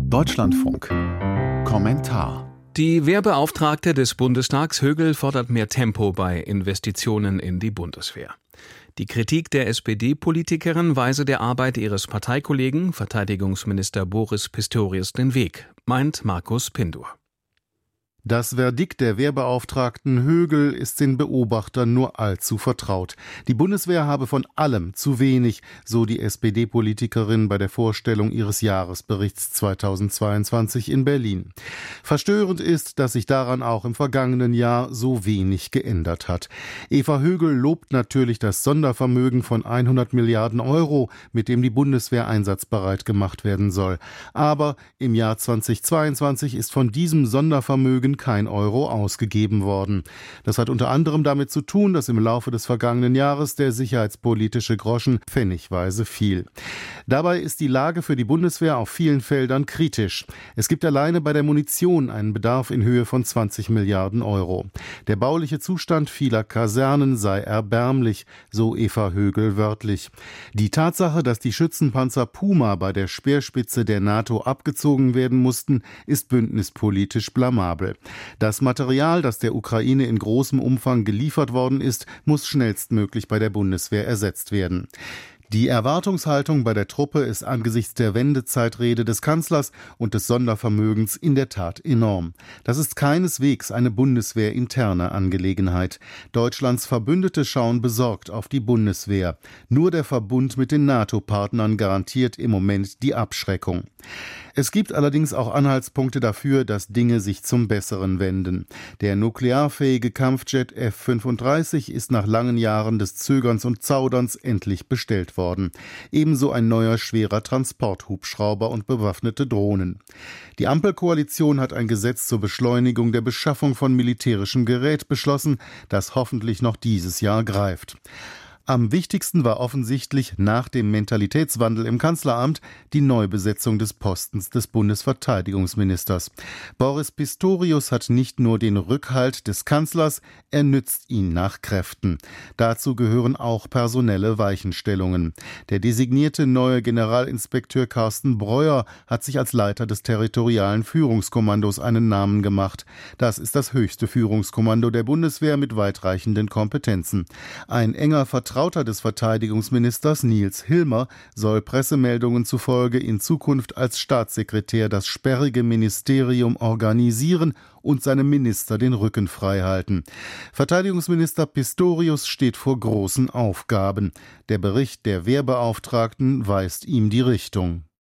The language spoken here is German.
Deutschlandfunk. Kommentar. Die Wehrbeauftragte des Bundestags Högel fordert mehr Tempo bei Investitionen in die Bundeswehr. Die Kritik der SPD-Politikerin weise der Arbeit ihres Parteikollegen, Verteidigungsminister Boris Pistorius, den Weg, meint Markus Pindur. Das Verdikt der Wehrbeauftragten Högel ist den Beobachtern nur allzu vertraut. Die Bundeswehr habe von allem zu wenig, so die SPD-Politikerin bei der Vorstellung ihres Jahresberichts 2022 in Berlin. Verstörend ist, dass sich daran auch im vergangenen Jahr so wenig geändert hat. Eva Högel lobt natürlich das Sondervermögen von 100 Milliarden Euro, mit dem die Bundeswehr einsatzbereit gemacht werden soll. Aber im Jahr 2022 ist von diesem Sondervermögen kein Euro ausgegeben worden. Das hat unter anderem damit zu tun, dass im Laufe des vergangenen Jahres der sicherheitspolitische Groschen pfennigweise fiel. Dabei ist die Lage für die Bundeswehr auf vielen Feldern kritisch. Es gibt alleine bei der Munition einen Bedarf in Höhe von 20 Milliarden Euro. Der bauliche Zustand vieler Kasernen sei erbärmlich, so Eva Högel wörtlich. Die Tatsache, dass die Schützenpanzer Puma bei der Speerspitze der NATO abgezogen werden mussten, ist bündnispolitisch blamabel. Das Material, das der Ukraine in großem Umfang geliefert worden ist, muss schnellstmöglich bei der Bundeswehr ersetzt werden. Die Erwartungshaltung bei der Truppe ist angesichts der Wendezeitrede des Kanzlers und des Sondervermögens in der Tat enorm. Das ist keineswegs eine Bundeswehr-interne Angelegenheit. Deutschlands Verbündete schauen besorgt auf die Bundeswehr. Nur der Verbund mit den NATO-Partnern garantiert im Moment die Abschreckung. Es gibt allerdings auch Anhaltspunkte dafür, dass Dinge sich zum Besseren wenden. Der nuklearfähige Kampfjet F-35 ist nach langen Jahren des Zögerns und Zauderns endlich bestellt worden. Ebenso ein neuer schwerer Transporthubschrauber und bewaffnete Drohnen. Die Ampelkoalition hat ein Gesetz zur Beschleunigung der Beschaffung von militärischem Gerät beschlossen, das hoffentlich noch dieses Jahr greift. Am wichtigsten war offensichtlich nach dem Mentalitätswandel im Kanzleramt die Neubesetzung des Postens des Bundesverteidigungsministers. Boris Pistorius hat nicht nur den Rückhalt des Kanzlers, er nützt ihn nach Kräften. Dazu gehören auch personelle Weichenstellungen. Der designierte neue Generalinspekteur Carsten Breuer hat sich als Leiter des territorialen Führungskommandos einen Namen gemacht. Das ist das höchste Führungskommando der Bundeswehr mit weitreichenden Kompetenzen. Ein enger Vertrag Vertrauter des Verteidigungsministers Nils Hilmer soll Pressemeldungen zufolge in Zukunft als Staatssekretär das sperrige Ministerium organisieren und seinem Minister den Rücken frei halten. Verteidigungsminister Pistorius steht vor großen Aufgaben. Der Bericht der Wehrbeauftragten weist ihm die Richtung.